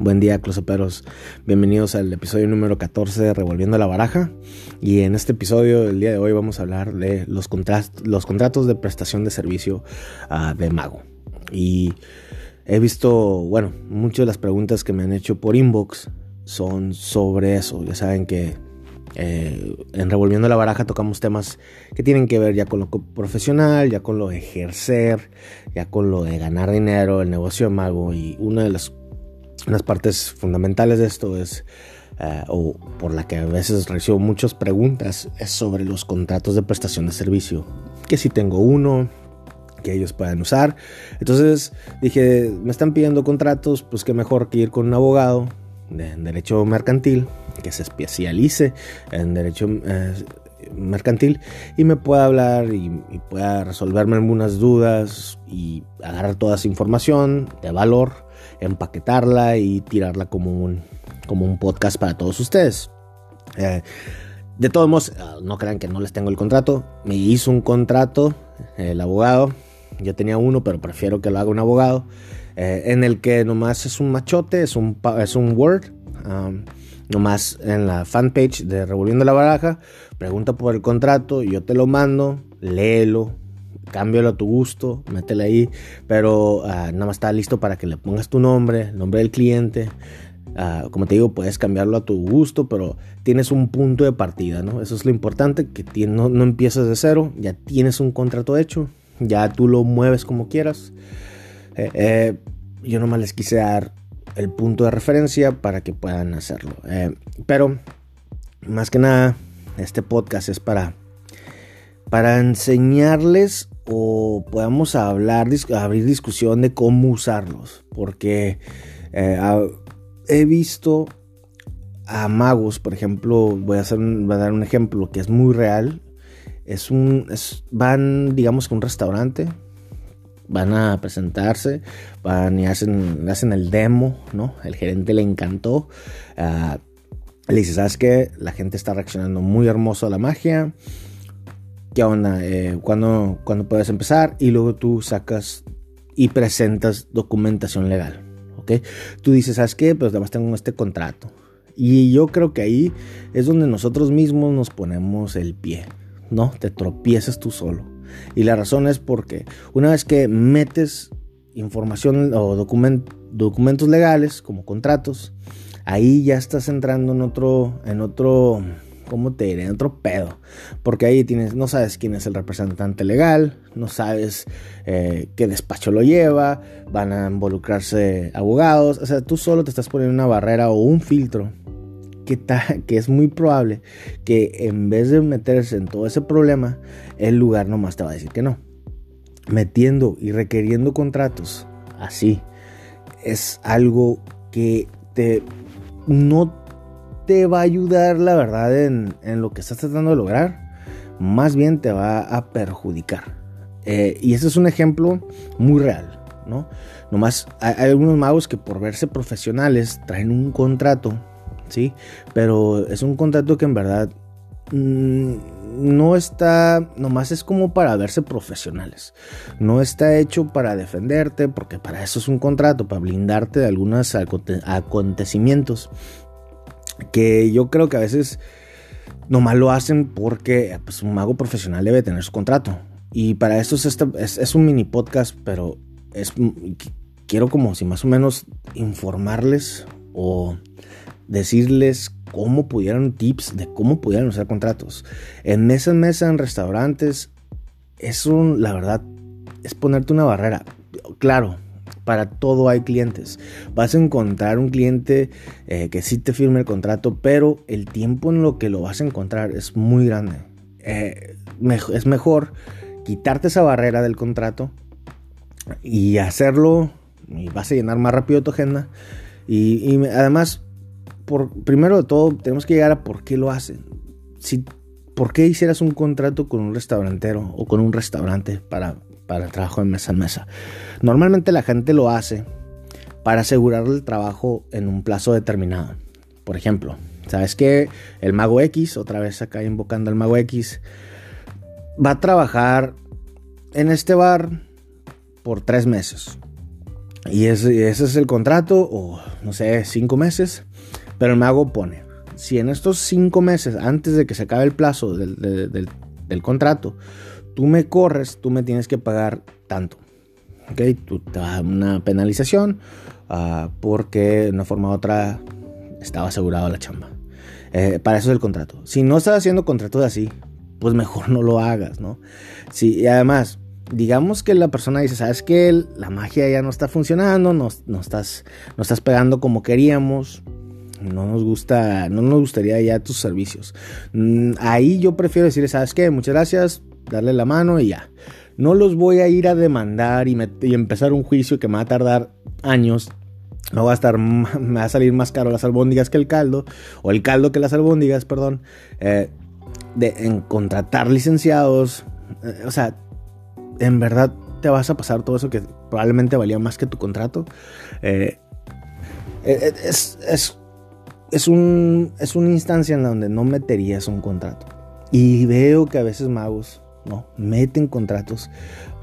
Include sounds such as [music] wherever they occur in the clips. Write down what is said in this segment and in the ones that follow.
Buen día, closeperos. Bienvenidos al episodio número 14 de Revolviendo la Baraja. Y en este episodio, el día de hoy, vamos a hablar de los, los contratos de prestación de servicio uh, de Mago. Y he visto, bueno, muchas de las preguntas que me han hecho por inbox son sobre eso. Ya saben que eh, en Revolviendo la Baraja tocamos temas que tienen que ver ya con lo profesional, ya con lo de ejercer, ya con lo de ganar dinero, el negocio de mago. Y una de las las partes fundamentales de esto es, eh, o por la que a veces recibo muchas preguntas, es sobre los contratos de prestación de servicio. Que si tengo uno, que ellos puedan usar. Entonces dije, me están pidiendo contratos, pues qué mejor que ir con un abogado de derecho mercantil que se especialice en derecho eh, mercantil y me pueda hablar y, y, pueda resolverme algunas dudas y agarrar toda esa información de valor empaquetarla y tirarla como un, como un podcast para todos ustedes. Eh, de todos modos, ah, no crean que no les tengo el contrato. Me hizo un contrato el abogado. Yo tenía uno, pero prefiero que lo haga un abogado. Eh, en el que nomás es un machote, es un, es un Word. Um, nomás en la fanpage de Revolviendo la Baraja. Pregunta por el contrato, yo te lo mando, léelo, cámbialo a tu gusto, métele ahí, pero uh, nada más está listo para que le pongas tu nombre, el nombre del cliente. Uh, como te digo, puedes cambiarlo a tu gusto, pero tienes un punto de partida, ¿no? Eso es lo importante, que no, no empiezas de cero, ya tienes un contrato hecho, ya tú lo mueves como quieras. Eh, eh, yo nomás les quise dar el punto de referencia para que puedan hacerlo. Eh, pero, más que nada, este podcast es para, para enseñarles o podamos hablar, abrir discusión de cómo usarlos. Porque eh, he visto a magos, por ejemplo, voy a, hacer, a dar un ejemplo que es muy real. Es un, van, digamos que un restaurante, van a presentarse, van y hacen, hacen el demo, ¿no? El gerente le encantó. Uh, le dice, ¿sabes qué? La gente está reaccionando muy hermoso a la magia qué onda, eh, ¿cuándo, puedes empezar y luego tú sacas y presentas documentación legal. ¿ok? Tú dices, ¿sabes qué? Pues además tengo este contrato. Y yo creo que ahí es donde nosotros mismos nos ponemos el pie, ¿no? Te tropiezas tú solo. Y la razón es porque una vez que metes información o documentos legales como contratos, ahí ya estás entrando en otro, en otro ¿cómo te diré? Otro pedo. Porque ahí tienes, no sabes quién es el representante legal, no sabes eh, qué despacho lo lleva, van a involucrarse abogados. O sea, tú solo te estás poniendo una barrera o un filtro que, que es muy probable que en vez de meterse en todo ese problema, el lugar nomás te va a decir que no. Metiendo y requiriendo contratos así es algo que te no te va a ayudar, la verdad, en, lo que estás tratando de lograr. Más bien te va a perjudicar. Eh, y ese es un ejemplo muy real, ¿no? Nomás hay, algunos magos que por verse profesionales traen un contrato, ¿sí? Pero es un contrato que en verdad mm, no está, nomás es como para verse profesionales. No está hecho para defenderte, porque para eso es un contrato, para blindarte de algunos acontecimientos que yo creo que a veces nomás lo hacen porque pues, un mago profesional debe tener su contrato. Y para esto es, es, un mini podcast, pero es, quiero como si más o menos informarles o decirles cómo pudieran tips de cómo pudieran usar contratos. En mesa en mesa, en restaurantes, es un, la verdad, es ponerte una barrera. Claro, para todo hay clientes. Vas a encontrar un cliente eh, que sí te firme el contrato, pero el tiempo en lo que lo vas a encontrar es muy grande. Eh, es mejor quitarte esa barrera del contrato y hacerlo y vas a llenar más rápido tu agenda. Y, además, por, primero de todo, tenemos que llegar a por qué lo hacen. Si, ¿Por qué hicieras un contrato con un restaurantero o con un restaurante para para el trabajo de mesa en mesa. Normalmente la gente lo hace para asegurarle el trabajo en un plazo determinado. Por ejemplo, ¿sabes que El mago X, otra vez acá invocando al mago X, va a trabajar en este bar por tres meses. Y ese es el contrato, o no sé, cinco meses. Pero el mago pone, si en estos cinco meses, antes de que se acabe el plazo del, contrato, tú me corres, tú me tienes que pagar tanto. ¿Ok? Tú te das una penalización uh, porque de una forma u otra estaba asegurado la chamba. Eh, para eso es el contrato. Si no estás haciendo contratos así, pues mejor no lo hagas, ¿no? Sí, y además, digamos que la persona dice, ¿sabes qué? La magia ya no está funcionando, no, no, estás, no estás pegando como queríamos, no nos gusta, no nos gustaría ya tus servicios. Mm, ahí yo prefiero decirle, ¿sabes qué? Muchas gracias, darle la mano y ya. No los voy a ir a demandar y, empezar un juicio que me va a tardar años no va a estar, [laughs] me va a salir más caro las albóndigas que el caldo, o el caldo que las albóndigas, perdón, eh, de, en contratar licenciados, eh, o sea, en verdad te vas a pasar todo eso que probablemente valía más que tu contrato. Eh, es, es, un, es una instancia en donde no meterías un contrato. Y veo que a veces magos, ¿no? Meten contratos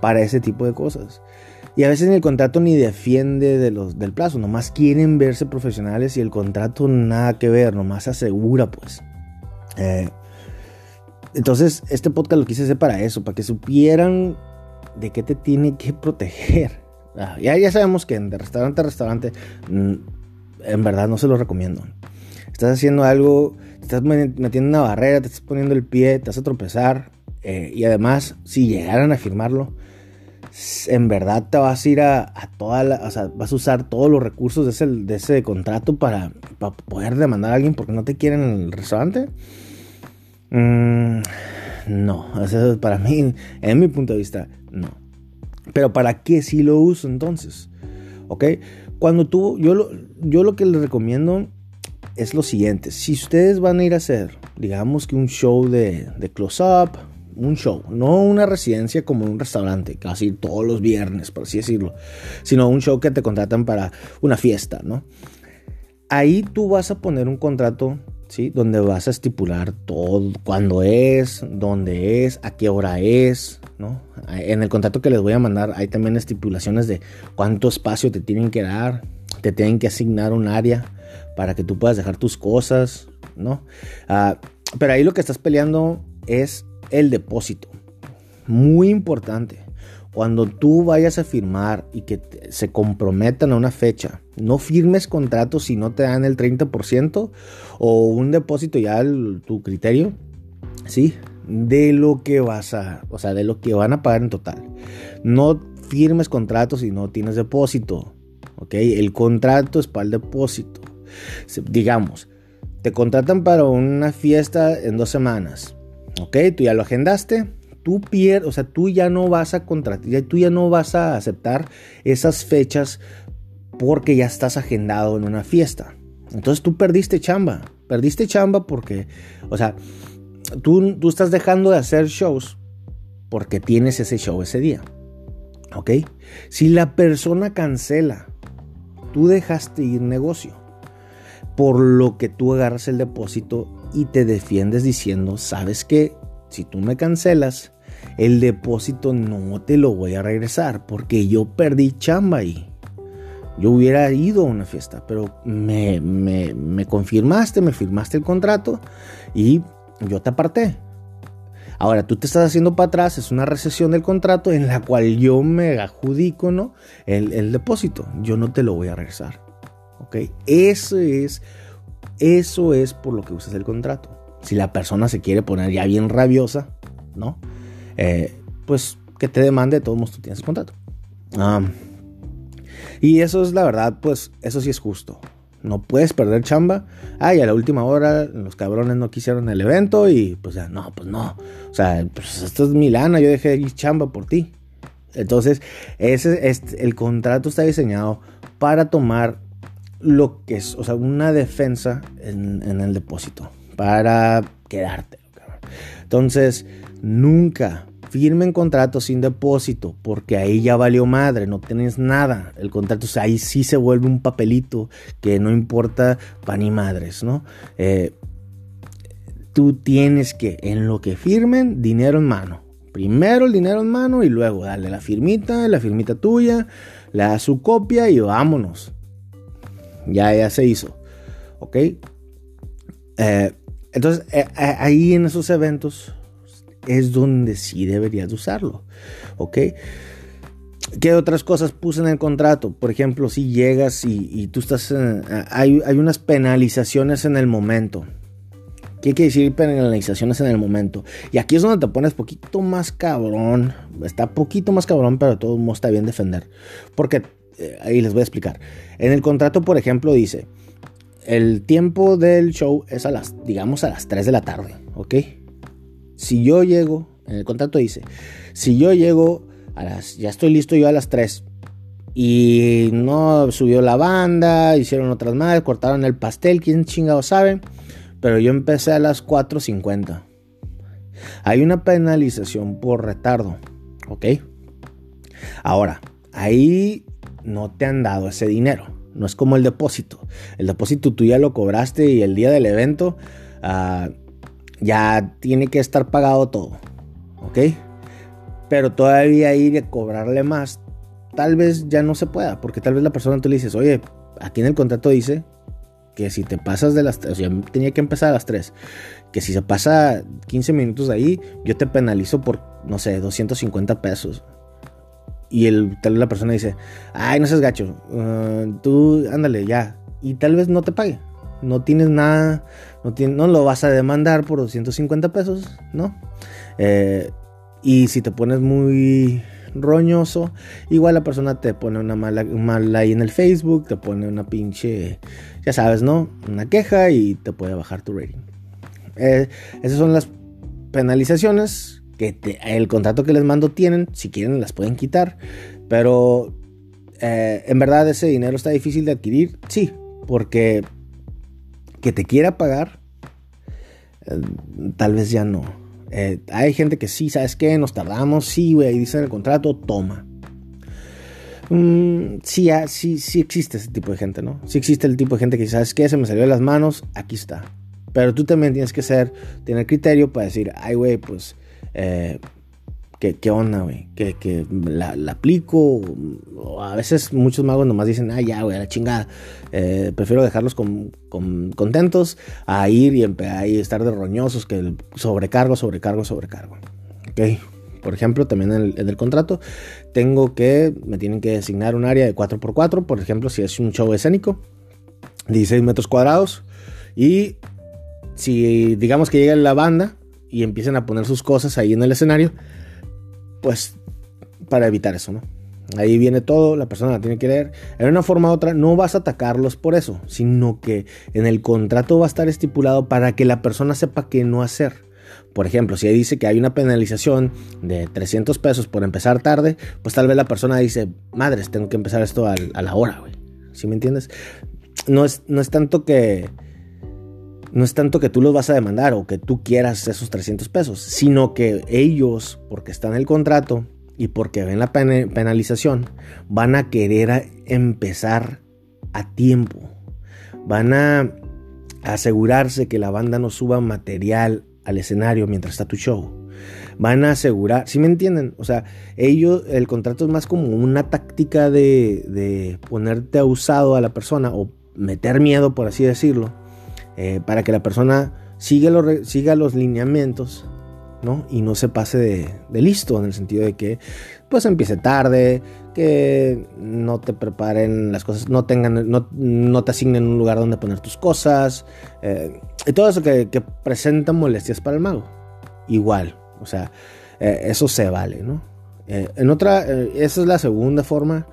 para ese tipo de cosas. Y a veces en el contrato ni defiende de los, del plazo, nomás quieren verse profesionales y el contrato nada que ver, nomás asegura pues. Eh, entonces, este podcast lo quise hacer para eso, para que supieran de qué te tiene que proteger. Ah, ya, ya sabemos que de restaurante a restaurante, mm, en verdad no se lo recomiendo. Estás haciendo algo, te estás metiendo una barrera, te estás poniendo el pie, te vas a tropezar. Eh, y además, si llegaran a firmarlo, en verdad te vas a ir a, toda la, o sea, vas a usar todos los recursos de ese, de ese contrato para, poder demandar a alguien porque no te quieren en el restaurante. Mm, no, eso para mí, en mi punto de vista, no. Pero ¿para qué si lo uso entonces? ¿Ok? Cuando tú, yo lo, yo lo que les recomiendo es lo siguiente. Si ustedes van a ir a hacer, digamos que un show de, de close-up, un show, no una residencia como un restaurante, casi todos los viernes, por así decirlo, sino un show que te contratan para una fiesta, ¿no? Ahí tú vas a poner un contrato, ¿sí? Donde vas a estipular todo, cuándo es, dónde es, a qué hora es, ¿no? En el contrato que les voy a mandar hay también estipulaciones de cuánto espacio te tienen que dar, te tienen que asignar un área para que tú puedas dejar tus cosas, ¿no? Ah, pero ahí lo que estás peleando es el depósito. Muy importante. Cuando tú vayas a firmar y que se comprometan a una fecha, no firmes contratos si no te dan el 30% o un depósito ya a tu criterio, ¿sí? De lo que vas a, o sea, de lo que van a pagar en total. No firmes contratos si no tienes depósito, ¿ok? El contrato es para el depósito. Digamos, te contratan para una fiesta en dos semanas Ok, tú ya lo agendaste. Tú pierdes, o sea, tú ya no vas a contratar, tú ya no vas a aceptar esas fechas porque ya estás agendado en una fiesta. Entonces tú perdiste chamba. Perdiste chamba porque, o sea, tú, tú estás dejando de hacer shows porque tienes ese show ese día. ¿Ok? Si la persona cancela, tú dejaste ir negocio. Por lo que tú agarras el depósito y te defiendes diciendo, sabes que si tú me cancelas, el depósito no te lo voy a regresar porque yo perdí chamba ahí. Yo hubiera ido a una fiesta, pero me, me, confirmaste, me firmaste el contrato y yo te aparté. Ahora tú te estás haciendo para atrás, es una recesión del contrato en la cual yo me adjudico ¿no? el, el depósito. Yo no te lo voy a regresar. ¿Ok? Eso es eso es por lo que usas el contrato. Si la persona se quiere poner ya bien rabiosa, ¿no? Eh, pues que te demande, de todos modos tú tienes contrato. y eso es la verdad, pues eso sí es justo. No puedes perder chamba. Ay, a la última hora los cabrones no quisieron el evento y pues ya, no, pues no. O sea, pues esto es mi lana, yo dejé ir chamba por ti. Entonces, ese, el contrato está diseñado para tomar lo que es, o sea, una defensa en, el depósito para quedarte. Entonces, nunca firmen contratos sin depósito, porque ahí ya valió madre, no tienes nada. El contrato, o sea, ahí sí se vuelve un papelito que no importa para ni madres, ¿no? Eh, tú tienes que, en lo que firmen, dinero en mano. Primero el dinero en mano y luego dale la firmita, la firmita tuya, le da su copia y vámonos. Ya, ya se hizo. ¿Ok? Eh, entonces, eh, eh, ahí en esos eventos es donde sí deberías usarlo. ¿Ok? ¿Qué otras cosas puse en el contrato? Por ejemplo, si llegas y, tú estás... hay, hay unas penalizaciones en el momento. ¿Qué quiere decir penalizaciones en el momento? Y aquí es donde te pones poquito más cabrón. Está poquito más cabrón, pero todo mundo está bien defender. Porque, eh, ahí les voy a explicar. En el contrato, por ejemplo, dice, el tiempo del show es a las, digamos, a las 3 de la tarde, ¿ok? Si yo llego, en el contrato dice, si yo llego a las, ya estoy listo yo a las 3 y no subió la banda, hicieron otras más, cortaron el pastel, quién chingado sabe pero yo empecé a las 4.50. Hay una penalización por retardo, ¿ok? Ahora, ahí no te han dado ese dinero. No es como el depósito. El depósito tú ya lo cobraste y el día del evento ah, ya tiene que estar pagado todo, ¿ok? Pero todavía ir a cobrarle más, tal vez ya no se pueda, porque tal vez la persona tú le dices, oye, aquí en el contrato dice que si te pasas de las 3, o sea, tenía que empezar a las 3, que si se pasa 15 minutos ahí, yo te penalizo por, no sé, 250 pesos. Y el, tal vez la persona dice, ay, no seas gacho, ah, tú ándale ya. Y tal vez no te pague. No tienes nada, no, no lo vas a demandar por 250 pesos, ¿no? Eh, y si te pones muy roñoso. Igual la persona te pone una mala, mala ahí en el Facebook, te pone una pinche, ya sabes, ¿no? Una queja y te puede bajar tu rating. Eh, esas son las penalizaciones que el contrato que les mando tienen. Si quieren las pueden quitar. Pero eh, en verdad ese dinero está difícil de adquirir. Sí, porque que te quiera pagar, eh, tal vez ya no. Eh, hay gente que sí, ¿sabes qué? Nos tardamos, sí, güey, dice en el contrato, toma. Mm, sí, ah, sí, sí existe ese tipo de gente, ¿no? Sí existe el tipo de gente que, ¿sabes qué? Se me salió de las manos, aquí está. Pero tú también tienes que ser, tener criterio para decir, ay, güey, pues eh, ¿Qué, onda, güey? Que, la, aplico. a veces muchos magos nomás dicen, ah, ya, güey, a la chingada. Eh, prefiero dejarlos con, contentos a ir y, y estar de roñosos que sobrecargo, sobrecargo, sobrecargo. Ok. Por ejemplo, también en el, contrato tengo que, me tienen que designar un área de 4x4, por ejemplo, si es un show escénico, 16 metros cuadrados. Y si digamos que llega la banda y empiezan a poner sus cosas ahí en el escenario, pues para evitar eso, ¿no? Ahí viene todo, la persona la tiene que leer. En una forma u otra, no vas a atacarlos por eso, sino que en el contrato va a estar estipulado para que la persona sepa qué no hacer. Por ejemplo, si dice que hay una penalización de 300 pesos por empezar tarde, pues tal vez la persona dice, madres, tengo que empezar esto a, la hora, güey. ¿Sí me entiendes? No es, no es tanto que no es tanto que tú los vas a demandar o que tú quieras esos 300 pesos, sino que ellos, porque están en el contrato y porque ven la penalización, van a querer empezar a tiempo. Van a asegurarse que la banda no suba material al escenario mientras está tu show. Van a asegurar, si me entienden? O sea, ellos, el contrato es más como una táctica de, de ponerte a usado a la persona o meter miedo, por así decirlo eh, para que la persona siga los, siga los lineamientos ¿no? y no se pase de, listo en el sentido de que pues empiece tarde, que no te preparen las cosas, no tengan, no, te asignen un lugar donde poner tus cosas, eh, y todo eso que, presenta molestias para el mago. Igual, o sea, eh, eso se vale, ¿no? en otra, esa es la segunda forma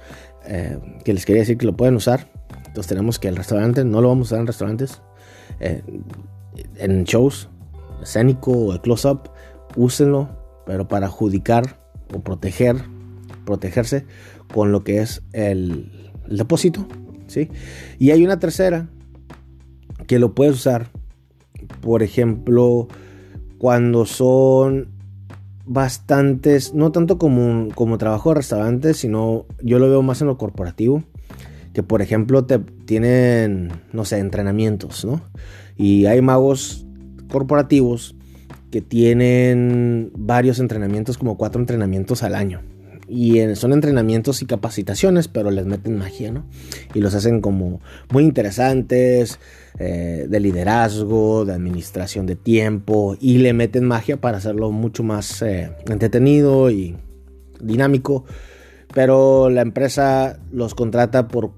que les quería decir que lo pueden usar. Entonces tenemos que el restaurante, no lo vamos a usar en restaurantes, eh, en shows, escénico o el close-up, úsenlo, pero para adjudicar o proteger, protegerse con lo que es el, depósito. ¿sí? Y hay una tercera que lo puedes usar, por ejemplo, cuando son bastantes, no tanto como, como trabajo de restaurante, sino yo lo veo más en lo corporativo que por ejemplo te tienen, no sé, entrenamientos, ¿no? Y hay magos corporativos que tienen varios entrenamientos, como cuatro entrenamientos al año. Y son entrenamientos y capacitaciones, pero les meten magia, ¿no? Y los hacen como muy interesantes, eh, de liderazgo, de administración de tiempo, y le meten magia para hacerlo mucho más eh, entretenido y dinámico. Pero la empresa los contrata por,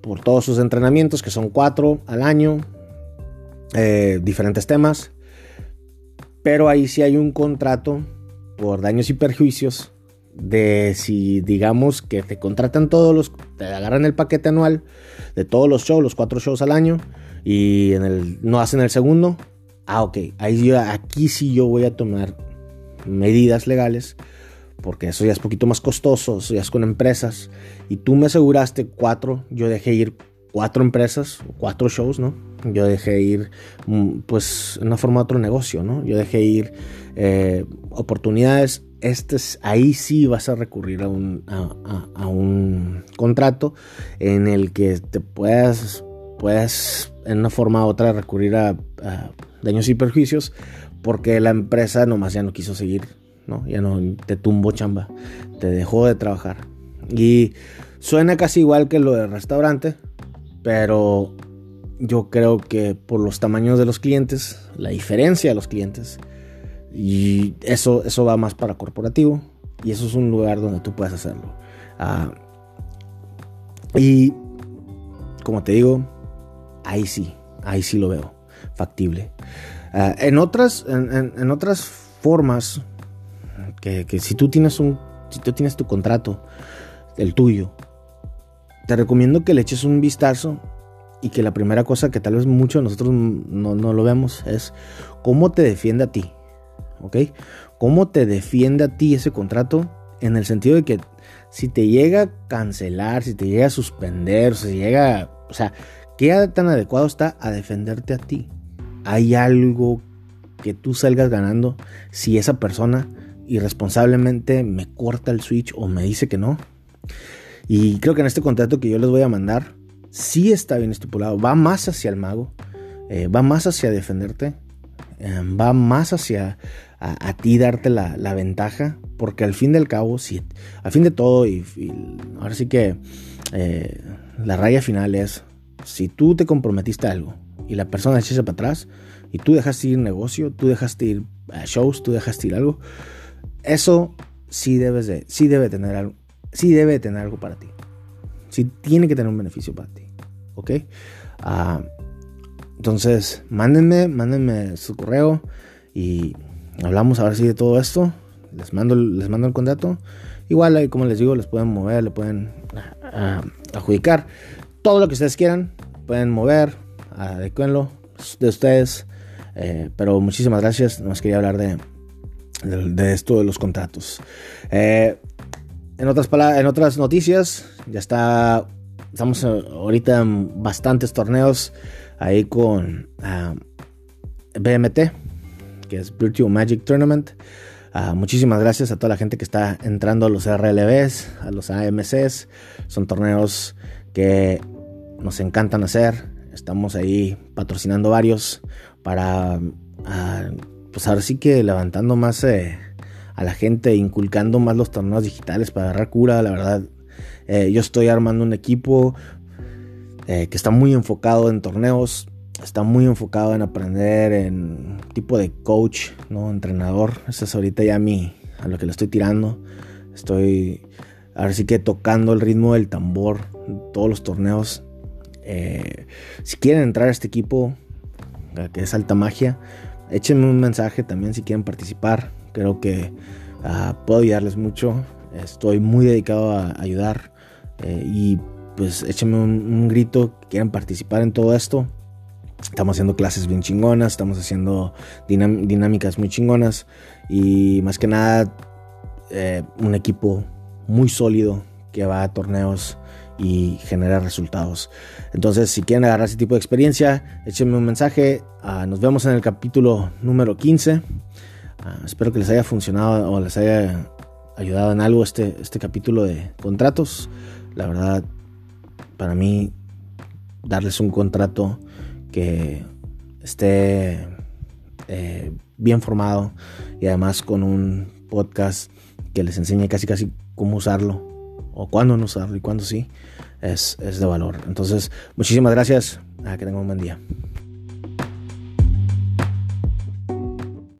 por todos sus entrenamientos, que son cuatro al año, eh, diferentes temas. Pero ahí sí hay un contrato por daños y perjuicios de si digamos que te contratan todos los, te agarran el paquete anual de todos los shows, los cuatro shows al año y en el, no hacen el segundo, ah ok, ahí aquí sí yo voy a tomar medidas legales porque eso ya es poquito más costoso, eso ya es con empresas y tú me aseguraste cuatro, yo dejé ir cuatro empresas, cuatro shows, ¿no? Yo dejé ir, mm, pues, en una forma de otro negocio, ¿no? Yo dejé ir eh, oportunidades este es, ahí sí vas a recurrir a un, a, contrato en el que te puedas, puedas en una forma u otra recurrir a, daños y perjuicios porque la empresa nomás ya no quiso seguir, ¿no? Ya no te tumbó chamba, te dejó de trabajar. Y suena casi igual que lo del restaurante, pero yo creo que por los tamaños de los clientes, la diferencia de los clientes, y eso, eso va más para corporativo. Y eso es un lugar donde tú puedes hacerlo. Ah, y como te digo, ahí sí, ahí sí lo veo factible. Ah, en, otras, en, otras formas, que, si tú tienes un, si tú tienes tu contrato, el tuyo, te recomiendo que le eches un vistazo y que la primera cosa que tal vez muchos de nosotros no, no lo vemos es cómo te defiende a ti. ¿ok? ¿Cómo te defiende a ti ese contrato? En el sentido de que si te llega a cancelar, si te llega a suspender, si llega, o sea, ¿qué tan adecuado está a defenderte a ti? ¿Hay algo que tú salgas ganando si esa persona irresponsablemente me corta el switch o me dice que no? Y creo que en este contrato que yo les voy a mandar, sí está bien estipulado, va más hacia el mago, eh, va más hacia defenderte, eh, va más hacia a, ti darte la, ventaja, porque al fin del cabo, si, al fin de todo, y, ahora sí que eh, la raya final es, si tú te comprometiste a algo y la persona echa para atrás, y tú dejaste ir negocio, tú dejaste ir a shows, tú dejaste ir algo, eso sí debes de, sí debe tener algo, sí debe tener algo para ti. Sí tiene que tener un beneficio para ti. ¿Ok? Ah, entonces, mándenme, mándenme su correo y hablamos ahora sí de todo esto. Les mando, les mando el contrato. Igual, como les digo, les pueden mover, le pueden ah, adjudicar todo lo que ustedes quieran. Pueden mover, adecuenlo de ustedes. Eh, pero muchísimas gracias. Nos quería hablar de, de, esto de los contratos. Eh, en, otras en otras noticias, ya está. Estamos ahorita en bastantes torneos ahí con ah, BMT que es Virtual Magic Tournament. Ah, muchísimas gracias a toda la gente que está entrando a los RLBs, a los AMCs. Son torneos que nos encantan hacer. Estamos ahí patrocinando varios para, ah, pues ahora sí que levantando más eh, a la gente, inculcando más los torneos digitales para agarrar cura. La verdad, eh, yo estoy armando un equipo eh, que está muy enfocado en torneos está muy enfocado en aprender en tipo de coach, ¿no? Entrenador. Eso es ahorita ya mí, a lo que le estoy tirando. Estoy ahora sí que tocando el ritmo del tambor todos los torneos. Si quieren entrar a este equipo, que es alta magia, échenme un mensaje también si quieren participar. Creo que ah, puedo ayudarles mucho. Estoy muy dedicado a ayudar. Eh, y pues échenme un, grito que quieran participar en todo esto. Estamos haciendo clases bien chingonas, estamos haciendo dinámicas muy chingonas y más que nada eh, un equipo muy sólido que va a torneos y genera resultados. Entonces, si quieren agarrar ese tipo de experiencia, échenme un mensaje. Ah, nos vemos en el capítulo número 15. Ah, espero que les haya funcionado o les haya ayudado en algo este, este capítulo de contratos. La verdad, para mí, darles un contrato que esté eh, bien formado y además con un podcast que les enseñe casi casi cómo usarlo o cuándo no usarlo y cuándo sí, es, es de valor. Entonces, muchísimas gracias. que tengan un buen día.